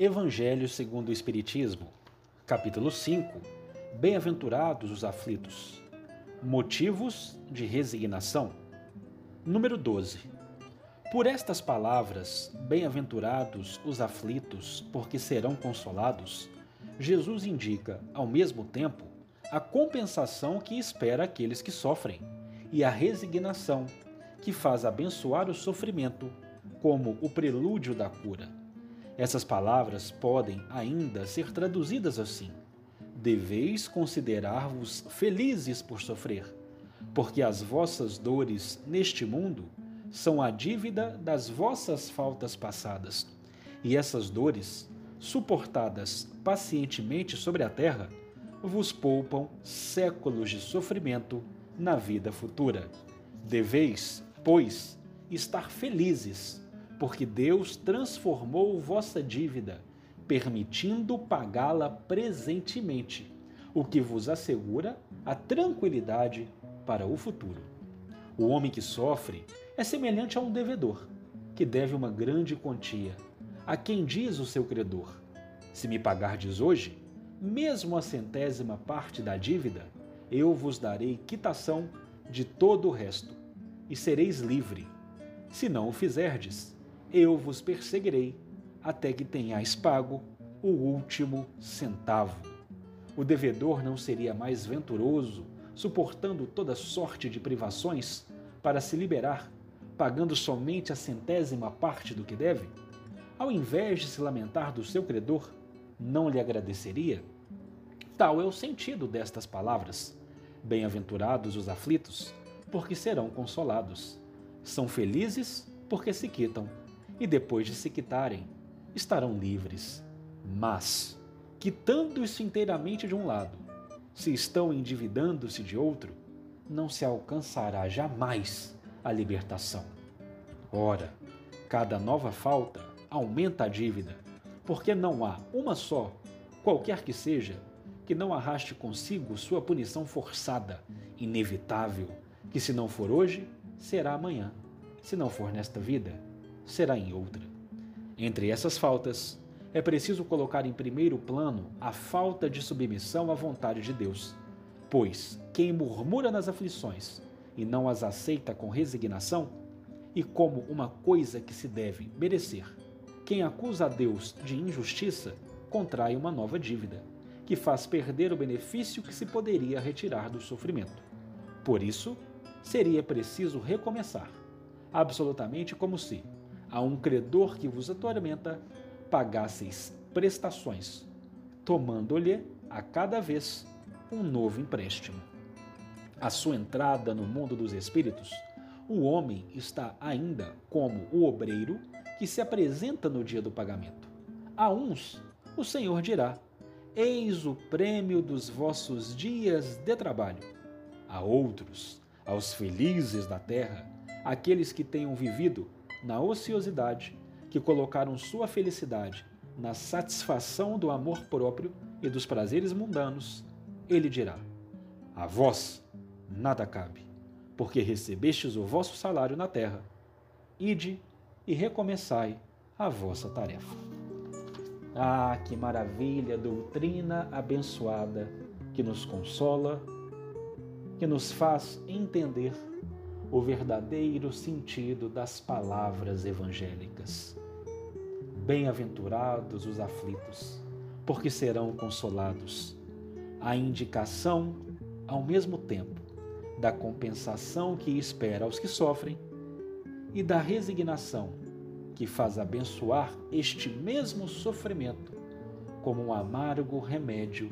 Evangelho segundo o Espiritismo, capítulo 5 Bem-aventurados os aflitos. Motivos de resignação. Número 12. Por estas palavras, bem-aventurados os aflitos, porque serão consolados, Jesus indica, ao mesmo tempo, a compensação que espera aqueles que sofrem e a resignação que faz abençoar o sofrimento como o prelúdio da cura. Essas palavras podem ainda ser traduzidas assim: Deveis considerar-vos felizes por sofrer, porque as vossas dores neste mundo são a dívida das vossas faltas passadas, e essas dores, suportadas pacientemente sobre a terra, vos poupam séculos de sofrimento na vida futura. Deveis, pois, estar felizes porque Deus transformou vossa dívida, permitindo pagá-la presentemente, o que vos assegura a tranquilidade para o futuro. O homem que sofre é semelhante a um devedor, que deve uma grande quantia, a quem diz o seu credor: Se me pagardes hoje, mesmo a centésima parte da dívida, eu vos darei quitação de todo o resto, e sereis livre. Se não o fizerdes, eu vos perseguirei até que tenhais pago o último centavo. O devedor não seria mais venturoso, suportando toda sorte de privações, para se liberar, pagando somente a centésima parte do que deve? Ao invés de se lamentar do seu credor, não lhe agradeceria? Tal é o sentido destas palavras. Bem-aventurados os aflitos, porque serão consolados. São felizes porque se quitam e depois de se quitarem, estarão livres. Mas, quitando-se inteiramente de um lado, se estão endividando-se de outro, não se alcançará jamais a libertação. Ora, cada nova falta aumenta a dívida, porque não há uma só, qualquer que seja, que não arraste consigo sua punição forçada, inevitável, que se não for hoje, será amanhã, se não for nesta vida, será em outra. Entre essas faltas, é preciso colocar em primeiro plano a falta de submissão à vontade de Deus, pois quem murmura nas aflições e não as aceita com resignação, e como uma coisa que se deve merecer, quem acusa a Deus de injustiça contrai uma nova dívida, que faz perder o benefício que se poderia retirar do sofrimento. Por isso, seria preciso recomeçar, absolutamente como se, a um credor que vos atormenta, pagasseis prestações, tomando-lhe a cada vez um novo empréstimo. A sua entrada no mundo dos espíritos, o homem está ainda como o obreiro que se apresenta no dia do pagamento. A uns, o Senhor dirá: Eis o prêmio dos vossos dias de trabalho. A outros, aos felizes da terra, aqueles que tenham vivido na ociosidade, que colocaram sua felicidade na satisfação do amor próprio e dos prazeres mundanos, ele dirá: A vós nada cabe, porque recebestes o vosso salário na terra. Ide e recomeçai a vossa tarefa. Ah, que maravilha, doutrina abençoada que nos consola, que nos faz entender o verdadeiro sentido das palavras evangélicas. Bem-aventurados os aflitos, porque serão consolados. A indicação, ao mesmo tempo, da compensação que espera aos que sofrem e da resignação que faz abençoar este mesmo sofrimento como um amargo remédio,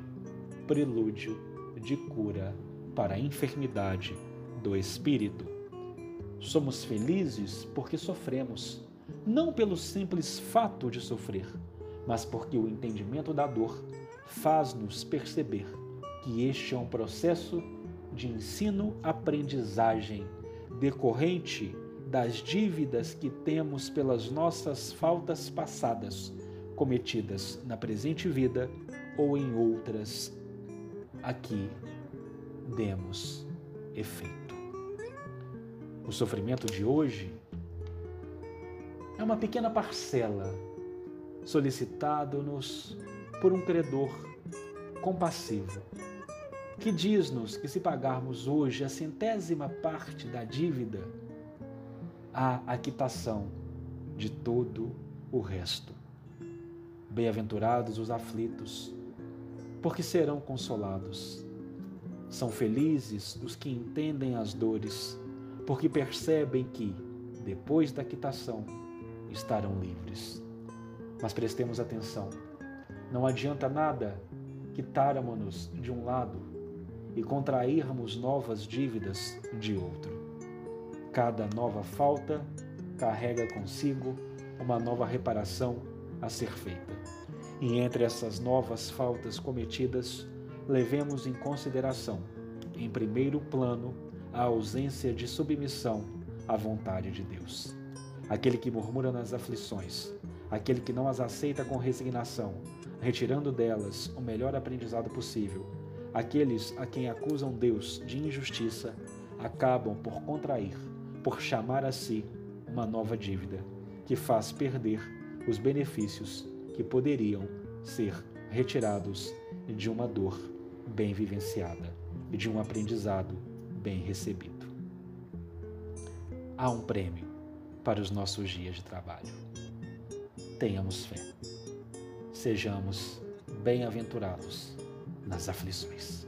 prelúdio de cura para a enfermidade do espírito. Somos felizes porque sofremos, não pelo simples fato de sofrer, mas porque o entendimento da dor faz-nos perceber que este é um processo de ensino-aprendizagem decorrente das dívidas que temos pelas nossas faltas passadas, cometidas na presente vida ou em outras aqui demos efeito. O sofrimento de hoje é uma pequena parcela solicitado-nos por um credor compassivo, que diz-nos que se pagarmos hoje a centésima parte da dívida, há a quitação de todo o resto. Bem-aventurados os aflitos, porque serão consolados. São felizes os que entendem as dores, porque percebem que, depois da quitação, estarão livres. Mas prestemos atenção: não adianta nada quitarmos-nos de um lado e contrairmos novas dívidas de outro. Cada nova falta carrega consigo uma nova reparação a ser feita. E entre essas novas faltas cometidas, levemos em consideração, em primeiro plano, a ausência de submissão à vontade de Deus. Aquele que murmura nas aflições, aquele que não as aceita com resignação, retirando delas o melhor aprendizado possível, aqueles a quem acusam Deus de injustiça, acabam por contrair, por chamar a si uma nova dívida, que faz perder os benefícios que poderiam ser retirados de uma dor bem vivenciada e de um aprendizado bem recebido. Há um prêmio para os nossos dias de trabalho. Tenhamos fé. Sejamos bem-aventurados nas aflições.